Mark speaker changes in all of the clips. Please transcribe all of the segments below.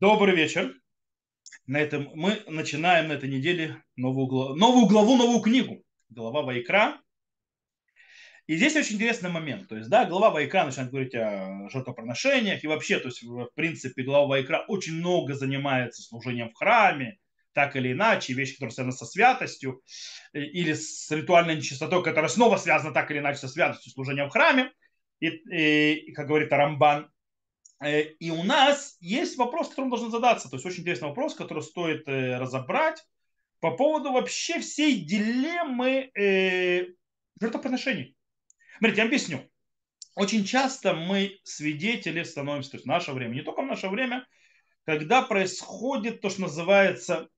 Speaker 1: Добрый вечер. На этом мы начинаем на этой неделе новую, главу, новую главу, новую книгу. Глава Вайкра. И здесь очень интересный момент. То есть, да, глава Вайкра начинает говорить о жертвоприношениях. И вообще, то есть, в принципе, глава Вайкра очень много занимается служением в храме, так или иначе, вещи, которые связаны со святостью, э, или с ритуальной нечистотой, которая снова связана так или иначе со святостью служения в храме. И, и, и как говорит Арамбан, и у нас есть вопрос, который мы должны задаться. То есть очень интересный вопрос, который стоит э, разобрать по поводу вообще всей дилеммы э, жертвоприношений. Смотрите, я объясню. Очень часто мы свидетели становимся, то есть в наше время, не только в наше время, когда происходит то, что называется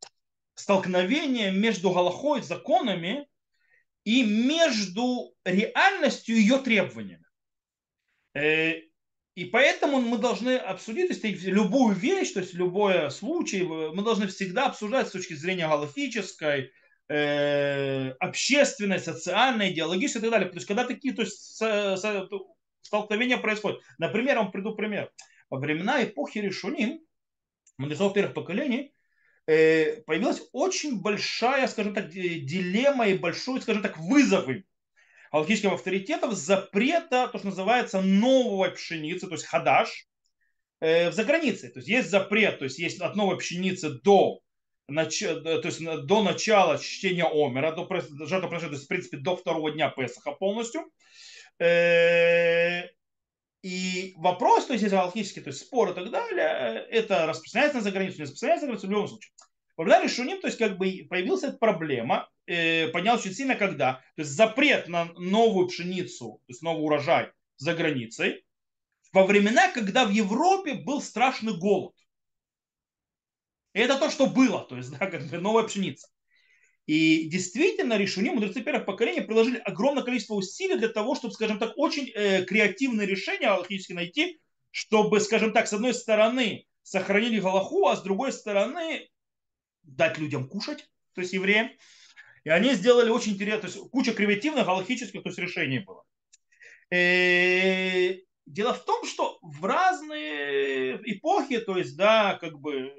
Speaker 1: столкновение между Галахой, законами и между реальностью и ее требованиями. И поэтому мы должны обсудить, то есть любую вещь, то есть любой случай, мы должны всегда обсуждать с точки зрения галактической, э, общественной, социальной, идеологической и так далее. То есть когда такие то есть, с, с, столкновения происходят. Например, я вам приду пример. Во времена эпохи Решуним, мудрецов первых поколений, э, появилась очень большая, скажем так, дилемма и большой, скажем так, вызовы галактических авторитетов запрета, то, что называется, новой пшеницы, то есть хадаш, э, загранице. То есть есть запрет, то есть есть от новой пшеницы до, то есть до начала чтения Омера, до жертвоприношения, то есть, в принципе, до второго дня Песаха полностью. Э, и вопрос, то есть, если галактические, то есть спор и так далее, это распространяется на заграницу, не распространяется на заграницу в любом случае. Времена Решуним, то есть как бы появилась эта проблема, э, поднялась очень сильно когда? То есть запрет на новую пшеницу, то есть новый урожай за границей, во времена, когда в Европе был страшный голод. И это то, что было, то есть да, как бы новая пшеница. И действительно, решуни, мудрецы первых поколений приложили огромное количество усилий для того, чтобы, скажем так, очень э, креативные решения аллахически найти, чтобы, скажем так, с одной стороны сохранили Галаху, а с другой стороны дать людям кушать, то есть евреям. И они сделали очень интересно, то есть куча креативных, галактических то есть решений было. И э, дело в том, что в разные эпохи, то есть, да, как бы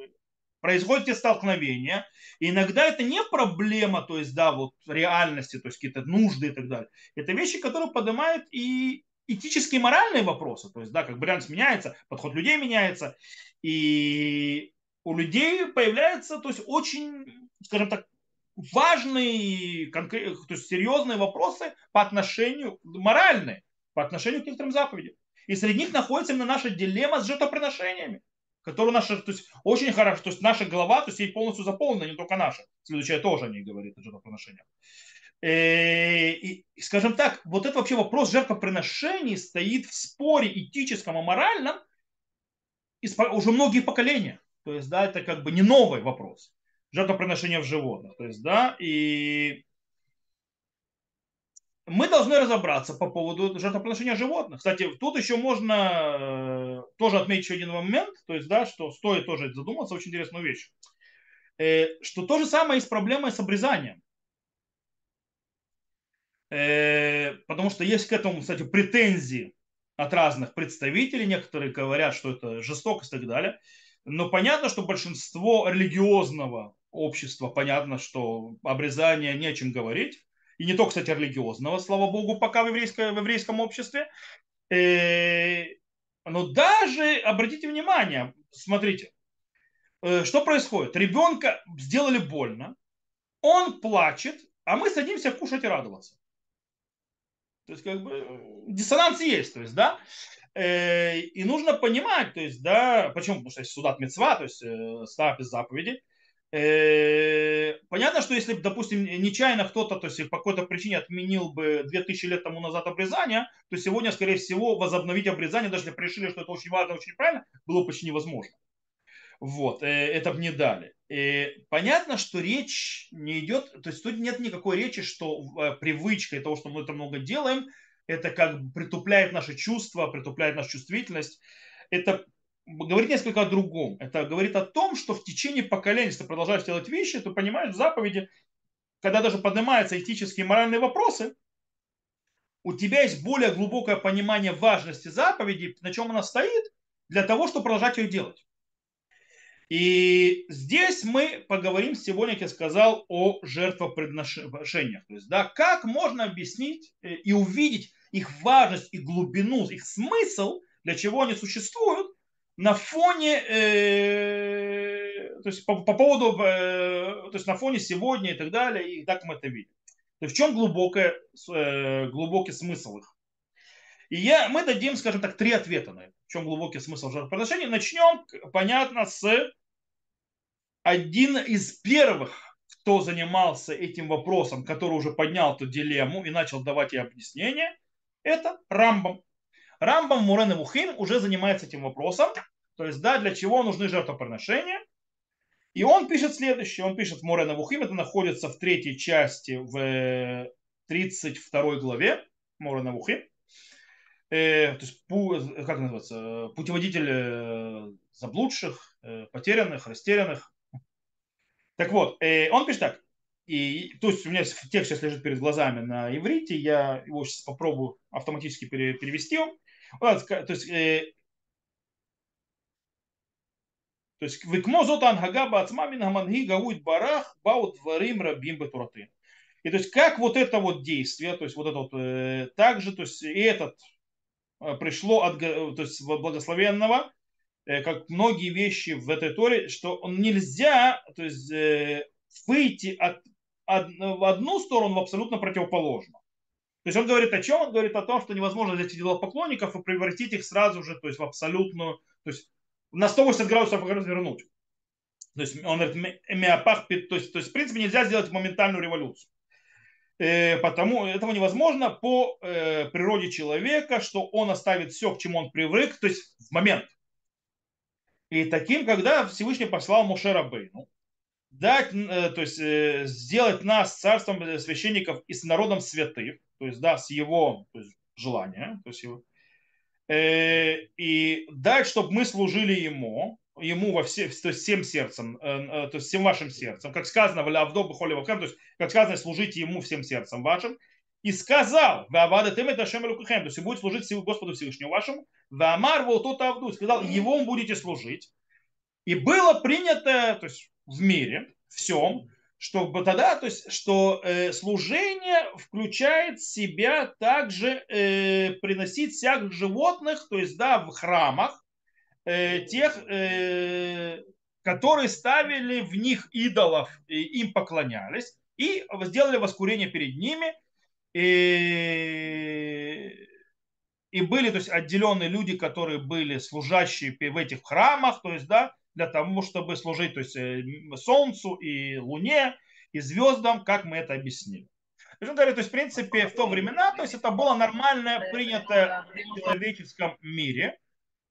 Speaker 1: происходят эти столкновения. И иногда это не проблема, то есть, да, вот реальности, то есть какие-то нужды и так далее. Это вещи, которые поднимают и этические моральные вопросы. То есть, да, как бы реальность меняется, подход людей меняется. И у людей появляются, то есть очень, скажем так, важные, конкрет, то есть серьезные вопросы по отношению, моральные, по отношению к некоторым заповедям. И среди них находится именно наша дилемма с жертвоприношениями, которую наша, то есть очень хорошо, то есть наша голова, то есть ей полностью заполнена, не только наша. Следующая тоже о ней говорит, о жертвоприношениях. Э, и, скажем так, вот этот вообще вопрос жертвоприношений стоит в споре этическом и моральном уже многие поколения. То есть, да, это как бы не новый вопрос. Жертвоприношение в животных. То есть, да, и мы должны разобраться по поводу жертвоприношения животных. Кстати, тут еще можно э, тоже отметить еще один момент, то есть, да, что стоит тоже задуматься, очень интересную вещь. Э, что то же самое и с проблемой с обрезанием. Э, потому что есть к этому, кстати, претензии от разных представителей. Некоторые говорят, что это жестокость и так далее. Но понятно, что большинство религиозного общества, понятно, что обрезание не о чем говорить. И не только, кстати, религиозного, слава богу, пока в, еврейском, в еврейском обществе. Э, но даже, обратите внимание, смотрите, э, что происходит? Ребенка сделали больно, он плачет, а мы садимся кушать и радоваться. То есть, как бы, диссонанс есть, то есть, да. Э, и нужно понимать, то есть, да, почему? Потому что есть судат мецва, то есть э, став из заповеди. Э, понятно, что если, допустим, нечаянно кто-то, то есть по какой-то причине отменил бы 2000 лет тому назад обрезание, то сегодня, скорее всего, возобновить обрезание, даже если решили, что это очень важно, очень правильно, было почти невозможно. Вот, это бы не дали. И понятно, что речь не идет, то есть тут нет никакой речи, что привычкой того, что мы это много делаем, это как бы притупляет наши чувства, притупляет нашу чувствительность. Это говорит несколько о другом. Это говорит о том, что в течение поколений, если ты продолжаешь делать вещи, то понимаешь в заповеди, когда даже поднимаются этические и моральные вопросы, у тебя есть более глубокое понимание важности заповеди, на чем она стоит, для того, чтобы продолжать ее делать. И здесь мы поговорим сегодня, как я сказал, о жертвоприношениях. То есть, да, как можно объяснить э, и увидеть их важность и глубину, их смысл, для чего они существуют, на фоне, э, то есть по, по поводу, э, то есть на фоне сегодня и так далее, и так мы это видим. То есть в чем глубокое, э, глубокий смысл их? И я, мы дадим, скажем так, три ответа на это. В чем глубокий смысл жертвоприношения. Начнем, понятно, с один из первых, кто занимался этим вопросом, который уже поднял эту дилемму и начал давать ей объяснение, это Рамбам. Рамбам Мурен и Мухим уже занимается этим вопросом. То есть, да, для чего нужны жертвоприношения. И он пишет следующее. Он пишет в Мурен и Мухим. Это находится в третьей части в 32 главе Мурен и Мухим. Э, то есть, как называется, путеводитель э, заблудших, э, потерянных, растерянных. Так вот, он пишет так. И, то есть у меня текст сейчас лежит перед глазами на иврите, я его сейчас попробую автоматически перевести. То есть, э, то есть, векмо зот ангага бацма мин хаманги гауит барах баут дворим рабим бетураты. И то есть, как вот это вот действие, то есть, вот это вот, э, также, то есть, и этот э, пришло от то есть, благословенного, э, как многие вещи в этой торе, что он нельзя, то есть, э, выйти от в одну сторону абсолютно противоположно. То есть он говорит о чем? Он говорит о том, что невозможно взять идолопоклонников и превратить их сразу же то есть в абсолютную, то есть на 180 градусов развернуть. То есть он говорит, миопах, то есть, то есть в принципе нельзя сделать моментальную революцию. Э, потому этого невозможно по э, природе человека, что он оставит все, к чему он привык, то есть в момент. И таким, когда Всевышний послал Мушера Бейну, дать, э, то есть э, сделать нас царством э, священников и с народом святых, то есть, да, с его то есть, желания, то есть его, и дать, чтобы мы служили ему, ему во все, то есть всем сердцем, то есть всем вашим сердцем, как сказано в Лавдо то есть, как сказано, служите ему всем сердцем вашим, и сказал, Вавада тем это Шем то есть будет служить Господу Всевышнему вашему, Вамар тот Авду, сказал, его будете служить. И было принято, то есть в мире, всем, чтобы тогда, то есть, что э, служение включает в себя также э, приносить всяких животных, то есть, да, в храмах, э, тех, э, которые ставили в них идолов, и им поклонялись, и сделали воскурение перед ними, и, и были, то есть, отделенные люди, которые были служащие в этих храмах, то есть, да, для того, чтобы служить то есть, э, Солнцу и Луне и звездам, как мы это объяснили. Говорит, то есть, в принципе, в то времена, то есть это было нормальное, принятое в человеческом мире.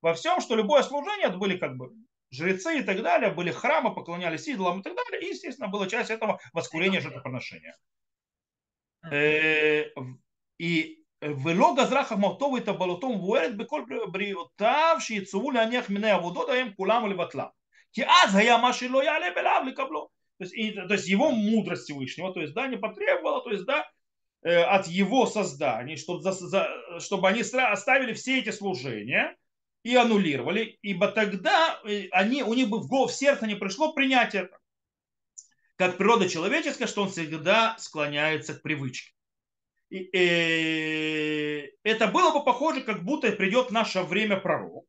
Speaker 1: Во всем, что любое служение, это были как бы жрецы и так далее, были храмы, поклонялись идолам и так далее. И, естественно, была часть этого воскурения жертвоприношения. Э, и ולא גזרה חמרתו וטבלותו מבוארת בכל בריאותיו שיצאו להניח מיני עבודות ההם כולם ולבטלם. כי אז היה מה שלא יעלה בלאו לקבלו. То есть, и, то есть его мудрость Всевышнего, то есть да, не потребовала, то есть да, э, от его создания, чтобы, за, за, чтобы они оставили все эти служения и аннулировали, ибо тогда э, они, у них бы в, голову, в сердце не пришло принять это. Как природа человеческая, что он всегда склоняется к привычке. И, э, это было бы похоже, как будто придет наше время пророк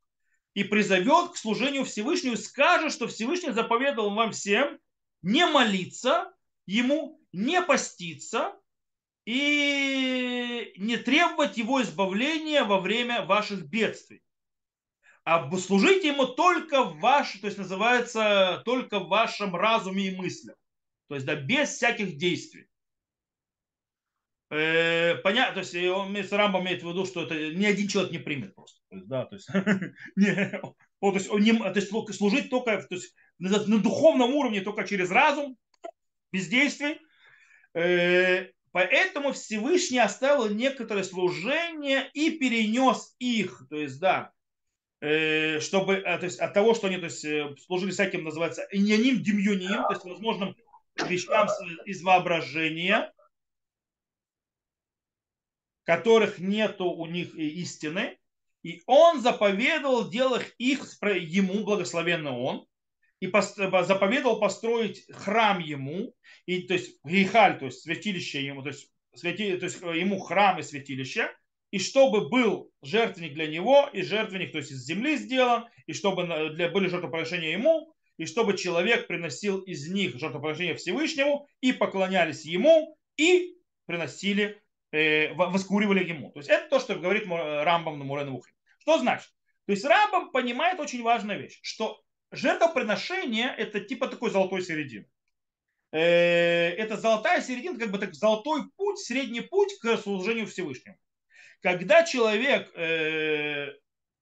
Speaker 1: и призовет к служению Всевышнему скажет, что Всевышний заповедовал вам всем не молиться ему, не поститься и не требовать его избавления во время ваших бедствий. А служите ему только в ваш, то есть называется, только в вашем разуме и мыслях. То есть да, без всяких действий. Э, понятно, то есть он, Рамбам имеет в виду, что это ни один человек не примет просто. То есть, да, то есть, не, он, то есть, он не, то есть служить только то есть, на, на духовном уровне, только через разум, без действий. Э, поэтому Всевышний оставил некоторые служения и перенес их, то есть, да, э, чтобы, то есть, от того, что они то есть, служили всяким, называется, иньяним, демьюним, то есть, возможным вещам из воображения, которых нету у них истины, и он заповедовал делать их ему, благословенно он, и заповедовал построить храм ему, и, то есть гейхаль, то есть святилище ему, то есть, святи, то есть ему храм и святилище, и чтобы был жертвенник для него, и жертвенник, то есть из земли сделан, и чтобы для, были жертвоприношения ему, и чтобы человек приносил из них жертвоприношение Всевышнему, и поклонялись ему, и приносили, воскуривали ему. То есть это то, что говорит Рамбам на Мурен Что значит? То есть Рамбам понимает очень важную вещь, что жертвоприношение это типа такой золотой середины. Э, это золотая середина, как бы так золотой путь, средний путь к служению Всевышнему. Когда человек э,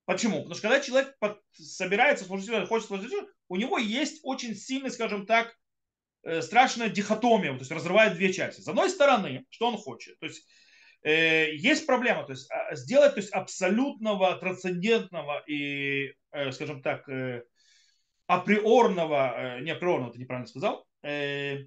Speaker 1: Почему? Потому что когда человек собирается служить, хочет служить, у него есть очень сильный, скажем так, э, страшная дихотомия, то есть разрывает две части. С одной стороны, что он хочет? То есть э, есть проблема, то есть а, сделать то есть, абсолютного, трансцендентного и, э, скажем так, э, априорного, э, не априорного, ты неправильно сказал, э,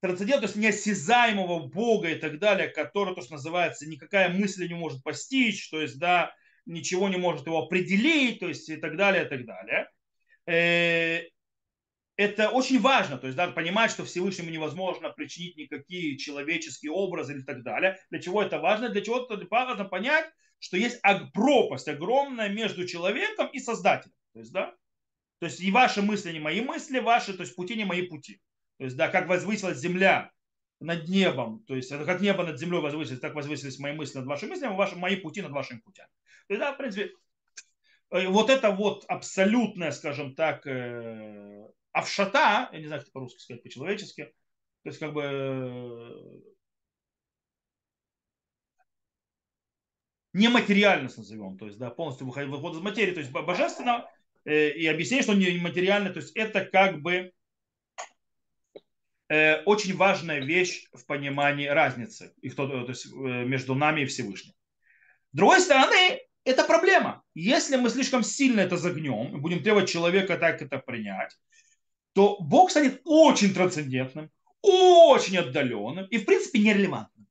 Speaker 1: трансцендент, то есть неосязаемого Бога и так далее, который, то, что называется, никакая мысль не может постичь, то есть, да, ничего не может его определить, то есть, и так далее, и так далее. Это очень важно, то есть, да, понимать, что Всевышнему невозможно причинить никакие человеческие образы и так далее. Для чего это важно? Для чего это важно понять, что есть пропасть огромная между человеком и Создателем. То есть, да, то есть и ваши мысли не мои мысли, ваши, то есть пути не мои пути. То есть, да, как возвысилась земля над небом, то есть как небо над землей возвысилось, так возвысились мои мысли над вашими мыслями, ваши, мои пути над вашими путями. То есть, да, в принципе, э, вот это вот абсолютная, скажем так, э, авшата, я не знаю, как по-русски сказать, по-человечески, то есть как бы э, нематериальность назовем, то есть да, полностью выход, выход из материи, то есть божественно, и объяснение, что нематериально, то есть это как бы Э, очень важная вещь в понимании разницы их, то, то есть, э, между нами и Всевышним. С другой стороны, это проблема. Если мы слишком сильно это загнем и будем требовать человека так это принять, то Бог станет очень трансцендентным, очень отдаленным и, в принципе, нерелевантным.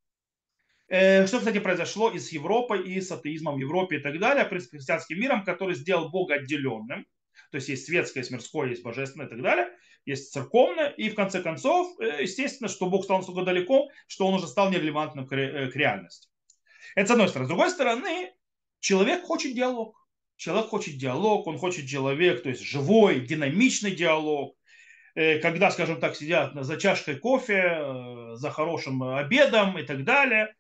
Speaker 1: Э, что, кстати, произошло и с Европой, и с атеизмом в Европе и так далее, с христианским миром, который сделал Бога отделенным. То есть есть светское, есть мирское, есть божественное и так далее есть церковное, и в конце концов, э, естественно, что Бог стал настолько далеко, что он уже стал нерелевантным к э, реальности. Это с одной стороны. С другой стороны, человек хочет диалог. Человек хочет диалог, он хочет человек, то есть живой, динамичный диалог. Э, когда, скажем так, сидят за чашкой кофе, за хорошим обедом и так далее.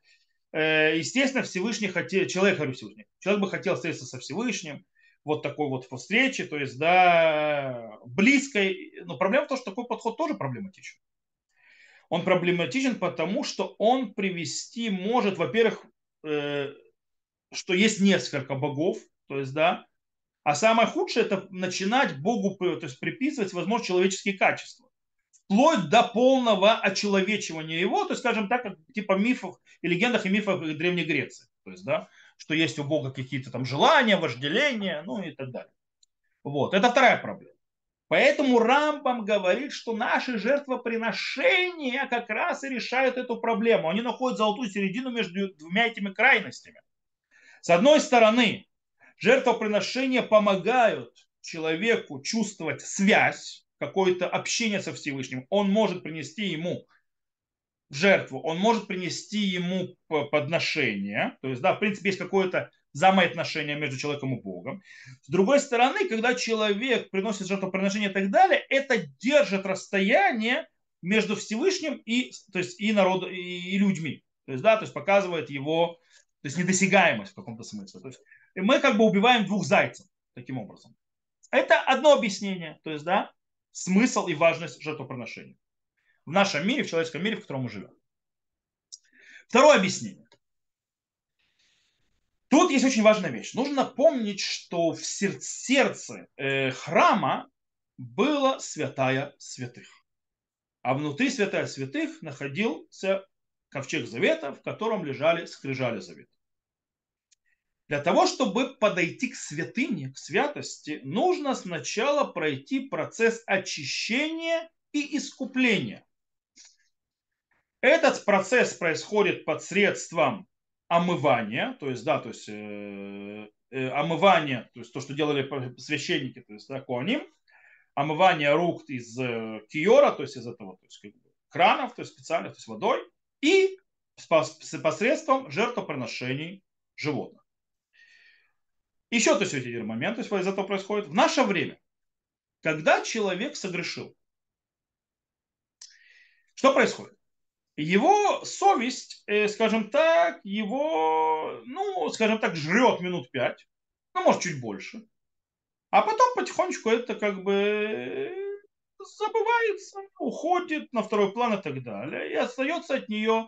Speaker 1: Естественно, Всевышний хотел, человек, говорю Всевышний, человек бы хотел встретиться со Всевышним, вот такой вот встречи, то есть, да, близкой. Но проблема в том, что такой подход тоже проблематичен. Он проблематичен потому, что он привести может, во-первых, э, что есть несколько богов, то есть, да, а самое худшее это начинать Богу то есть, приписывать, возможно, человеческие качества. Вплоть до полного очеловечивания его, то есть, скажем так, типа мифов и легендах и мифах Древней Греции. То есть, да, что есть у Бога какие-то там желания, вожделения, ну и так далее. Вот, это вторая проблема. Поэтому Рамбам говорит, что наши жертвоприношения как раз и решают эту проблему. Они находят золотую середину между двумя этими крайностями. С одной стороны, жертвоприношения помогают человеку чувствовать связь, какое-то общение со Всевышним. Он может принести ему жертву, он может принести ему подношение. То есть, да, в принципе, есть какое-то взаимоотношение между человеком и Богом. С другой стороны, когда человек приносит жертвоприношение и так далее, это держит расстояние между Всевышним и, то есть, и, народ, и, и людьми. То есть, да, то есть показывает его то есть недосягаемость в каком-то смысле. То есть мы как бы убиваем двух зайцев таким образом. Это одно объяснение, то есть, да, смысл и важность жертвоприношения в нашем мире, в человеческом мире, в котором мы живем. Второе объяснение. Тут есть очень важная вещь. Нужно помнить, что в сердце э, храма была святая святых. А внутри святая святых находился ковчег завета, в котором лежали скрижали завета. Для того, чтобы подойти к святыне, к святости, нужно сначала пройти процесс очищения и искупления. Этот процесс происходит под средством омывания, то есть, да, то есть э, э, омывание, то есть то, что делали священники, то есть да, куаним, омывание рук из э, киора, то есть из этого то есть, как бы, кранов, то есть специально, то есть водой, и посредством жертвоприношений животных. Еще то есть один момент, то есть из этого происходит. В наше время, когда человек согрешил, что происходит? Его совесть, э, скажем так, его, ну, скажем так, жрет минут пять, ну, может, чуть больше. А потом потихонечку это как бы э, забывается, уходит на второй план и так далее. И остается от нее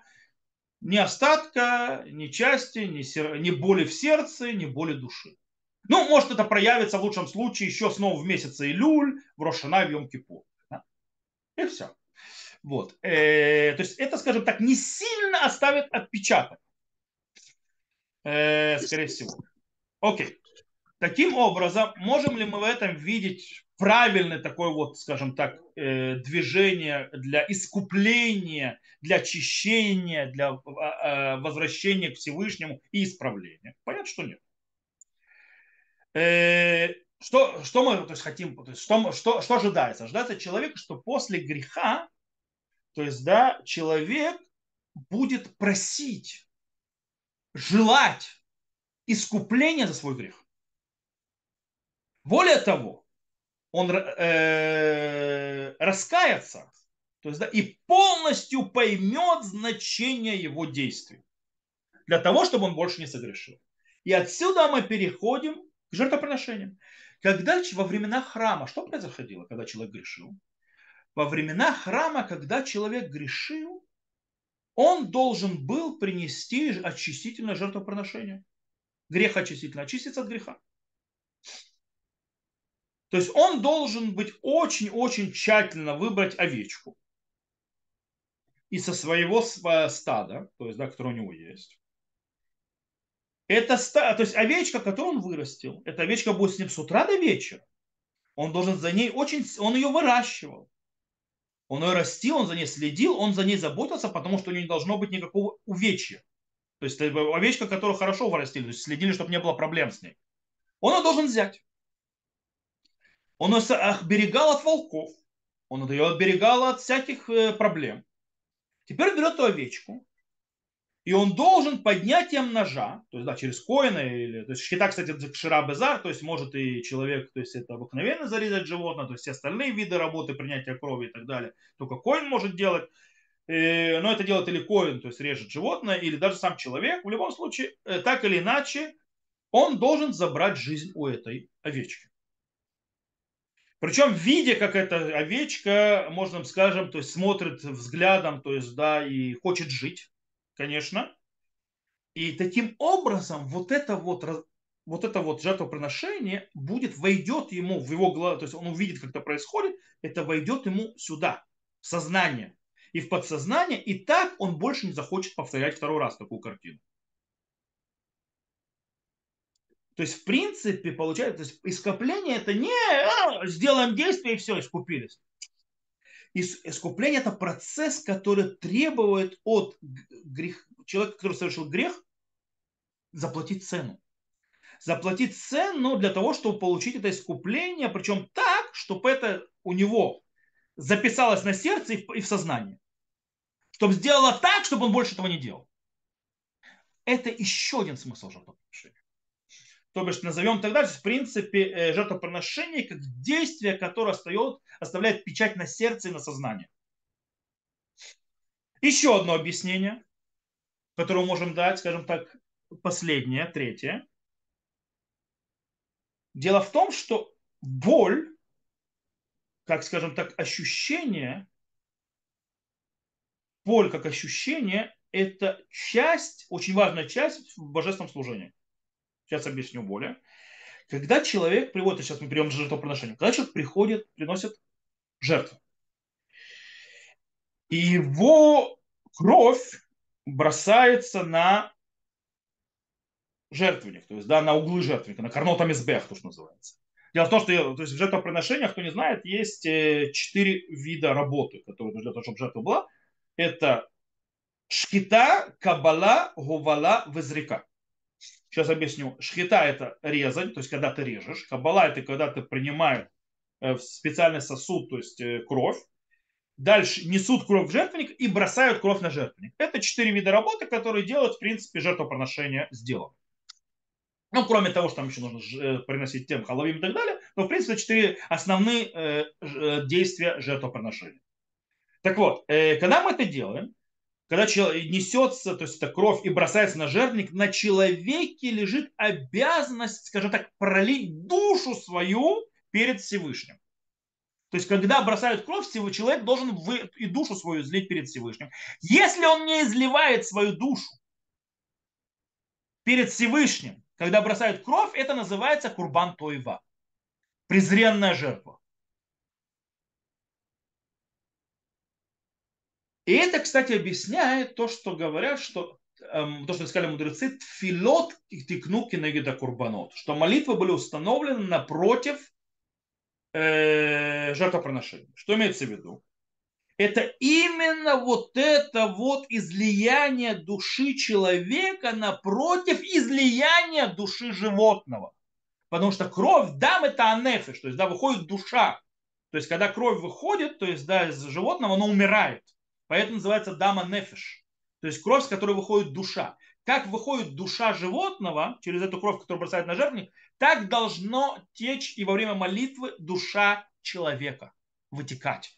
Speaker 1: ни остатка, ни части, ни, сер... ни боли в сердце, ни боли души. Ну, может, это проявится в лучшем случае еще снова в месяце Илюль, в Рошана, в Йом-Кипур. Да? И все. Вот. Э, то есть это, скажем так, не сильно оставит отпечаток. Э, скорее всего. Окей. Таким образом, можем ли мы в этом видеть правильное такое вот, скажем так, э, движение для искупления, для очищения, для а, возвращения к Всевышнему и исправления? Понятно, что нет. Э, что, что мы то есть, хотим, то есть, что, что, что ожидается? Ожидается человека, что после греха, то есть, да, человек будет просить, желать искупления за свой грех. Более того, он э, раскается, то есть, да, и полностью поймет значение его действий, для того, чтобы он больше не согрешил. И отсюда мы переходим к. Когда во времена храма, что происходило, когда человек грешил? Во времена храма, когда человек грешил, он должен был принести очистительное жертвоприношение. Грех очистительно, очиститься от греха. То есть он должен быть очень-очень тщательно выбрать овечку и со своего стада, то есть, да, которое у него есть. Это то есть овечка, которую он вырастил, эта овечка будет с ним с утра до вечера. Он должен за ней очень, он ее выращивал. Он ее растил, он за ней следил, он за ней заботился, потому что у нее не должно быть никакого увечья. То есть овечка, которую хорошо вырастили, то есть следили, чтобы не было проблем с ней. Он ее должен взять. Он ее оберегал от волков. Он ее оберегал от всяких э, проблем. Теперь берет эту овечку, и он должен поднятием ножа, то есть да, через коина, или, то есть шхита, кстати, это шира безар, то есть может и человек, то есть это обыкновенно зарезать животное, то есть все остальные виды работы, принятия крови и так далее, только коин может делать, э, но это делает или коин, то есть режет животное, или даже сам человек, в любом случае, э, так или иначе, он должен забрать жизнь у этой овечки. Причем, видя, как эта овечка, можно скажем, то есть смотрит взглядом, то есть, да, и хочет жить, конечно. И таким образом вот это вот, вот это вот жертвоприношение будет, войдет ему в его глаза, то есть он увидит, как это происходит, это войдет ему сюда, в сознание и в подсознание, и так он больше не захочет повторять второй раз такую картину. То есть, в принципе, получается, то есть искупление это не а, сделаем действие и все, искупились. Искупление это процесс, который требует от грех, человека, который совершил грех, заплатить цену. Заплатить цену для того, чтобы получить это искупление, причем так, чтобы это у него записалось на сердце и в сознании. Чтобы сделало так, чтобы он больше этого не делал. Это еще один смысл жертвоприношения то бишь назовем тогда, в принципе, э, жертвоприношение как действие, которое остает, оставляет печать на сердце и на сознании. Еще одно объяснение, которое можем дать, скажем так, последнее, третье. Дело в том, что боль, как, скажем так, ощущение, боль как ощущение, это часть, очень важная часть в божественном служении. Сейчас объясню более. Когда человек приводит, сейчас мы берем жертвоприношение, когда человек приходит, приносит жертву, и его кровь бросается на жертвенник, то есть да, на углы жертвенника, на карнотам избех, то, что называется. Дело в том, что то есть в жертвоприношениях, кто не знает, есть э, четыре вида работы, которые нужны для того, чтобы жертва была. Это шкита, кабала, гувала, везрика. Сейчас объясню. Шхита это резать, то есть когда ты режешь. Кабала это когда ты принимаешь э, в специальный сосуд, то есть э, кровь. Дальше несут кровь в жертвенник и бросают кровь на жертвенник. Это четыре вида работы, которые делают, в принципе, жертвоприношение сделано. Ну, кроме того, что там еще нужно э, приносить тем халавим и так далее, но, в принципе, четыре основные действия жертвоприношения. Так вот, когда мы это делаем, когда несется, то есть это кровь и бросается на жертвенник, на человеке лежит обязанность, скажем так, пролить душу свою перед Всевышним. То есть, когда бросают кровь, человек должен и душу свою излить перед Всевышним. Если он не изливает свою душу перед Всевышним, когда бросают кровь, это называется курбан тоева. Презренная жертва. И это, кстати, объясняет то, что говорят, что эм, то, что сказали мудрецы, тфилот и тикну кинегида курбанот, что молитвы были установлены напротив э, жертвоприношения. Что имеется в виду? Это именно вот это вот излияние души человека напротив излияния души животного. Потому что кровь, дам это анефиш, то есть да, выходит душа. То есть когда кровь выходит, то есть да, из животного, оно умирает. Поэтому называется дама нефиш. То есть кровь, с которой выходит душа. Как выходит душа животного через эту кровь, которую бросает на жертвенник, так должно течь и во время молитвы душа человека вытекать.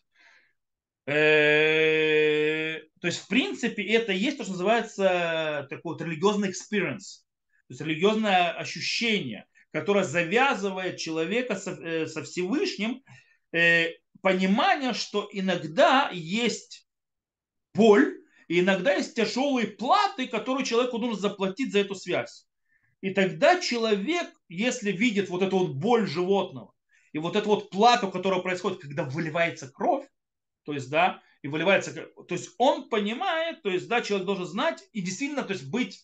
Speaker 1: Э, то есть, в принципе, это есть то, что называется такой вот религиозный experience, то есть религиозное ощущение, которое завязывает человека со, э, со Всевышним, э, понимание, что иногда есть боль, и иногда есть тяжелые платы, которые человеку нужно заплатить за эту связь. И тогда человек, если видит вот эту вот боль животного, и вот эту вот плату, которая происходит, когда выливается кровь, то есть, да, и выливается, то есть он понимает, то есть, да, человек должен знать и действительно, то есть быть,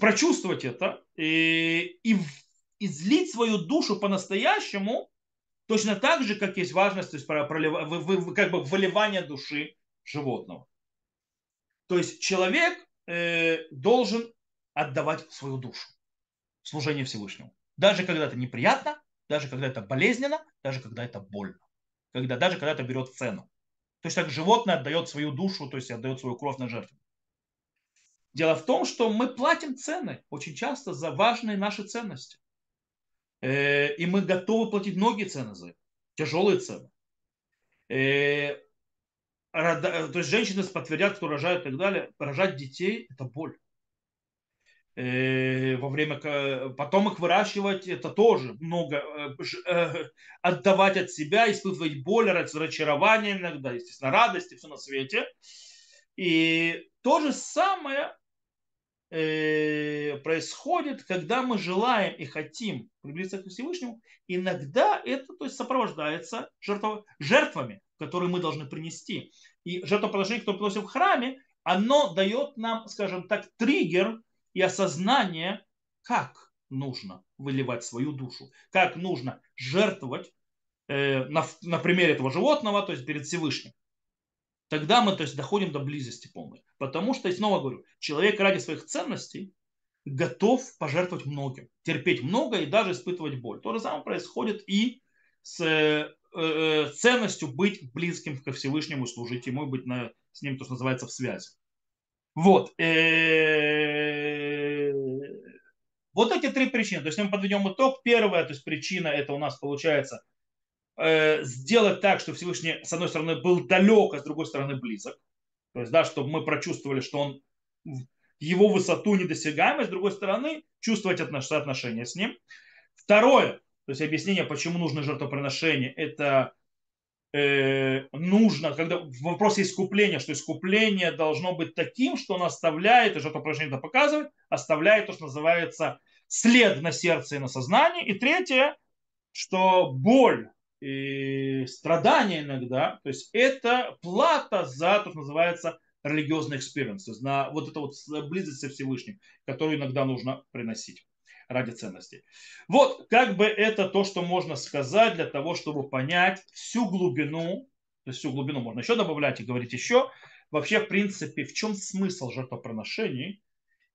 Speaker 1: прочувствовать это и, и излить свою душу по-настоящему, точно так же, как есть важность, то есть пролив, как бы выливание души животного. То есть человек э, должен отдавать свою душу в служение Всевышнему. Даже когда это неприятно, даже когда это болезненно, даже когда это больно. Когда, даже когда это берет цену. То есть так животное отдает свою душу, то есть отдает свою кровь на жертву. Дело в том, что мы платим цены очень часто за важные наши ценности. Э, и мы готовы платить многие цены за это. Тяжелые цены. Э, то есть женщины подтвердят, кто рожает и так далее, рожать детей – это боль. Э, во время потом их выращивать это тоже много э, отдавать от себя испытывать боль разочарование иногда естественно радость и все на свете и то же самое происходит когда мы желаем и хотим приблизиться к Всевышнему иногда это то есть сопровождается жертвами которые мы должны принести. И жертвоприношение, которое приносим в храме, оно дает нам, скажем так, триггер и осознание, как нужно выливать свою душу, как нужно жертвовать э, на, на примере этого животного, то есть перед Всевышним. Тогда мы то есть, доходим до близости полной. Потому что, и снова говорю, человек ради своих ценностей готов пожертвовать многим, терпеть много и даже испытывать боль. То же самое происходит и с Э, ценностью быть близким ко Всевышнему, служить ему, быть на, с ним, то, что называется, в связи. Вот. Э, вот эти три причины. То есть, мы подведем итог. Первая, то есть, причина, это у нас получается э, сделать так, что Всевышний, с одной стороны, был далек, а с другой стороны, близок. То есть, да, чтобы мы прочувствовали, что он его высоту недосягаемость, с другой стороны, чувствовать отношения с ним. Второе, то есть объяснение, почему нужно жертвоприношение, это э, нужно, когда в вопросе искупления, что искупление должно быть таким, что оно оставляет, и жертвоприношение это показывает, оставляет то, что называется след на сердце и на сознании. И третье, что боль страдания иногда, то есть это плата за то, что называется религиозный experience, на вот эту вот близость со Всевышним, которую иногда нужно приносить ради ценностей. Вот как бы это то, что можно сказать для того, чтобы понять всю глубину, то есть всю глубину можно еще добавлять и говорить еще, вообще в принципе в чем смысл жертвоприношений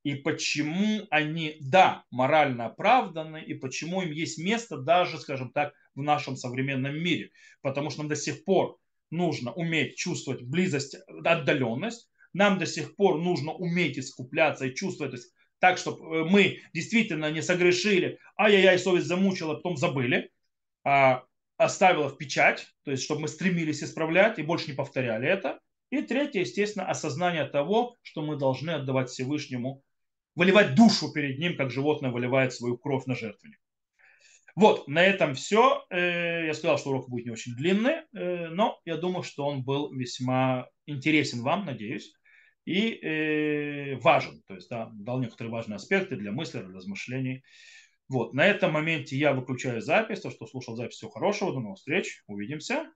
Speaker 1: и почему они, да, морально оправданы, и почему им есть место даже, скажем так, в нашем современном мире. Потому что нам до сих пор нужно уметь чувствовать близость, отдаленность, нам до сих пор нужно уметь искупляться и чувствовать, то есть так, чтобы мы действительно не согрешили, ай-яй-яй, совесть замучила, потом забыли, а оставила в печать, то есть чтобы мы стремились исправлять и больше не повторяли это. И третье, естественно, осознание того, что мы должны отдавать Всевышнему, выливать душу перед ним, как животное выливает свою кровь на жертвенник. Вот, на этом все. Э, я сказал, что урок будет не очень длинный, э, но я думаю, что он был весьма интересен вам, надеюсь, и э, важен. То есть, да, дал некоторые важные аспекты для мыслей, для размышлений. Вот, на этом моменте я выключаю запись, то, что слушал запись, всего хорошего, до новых встреч, увидимся.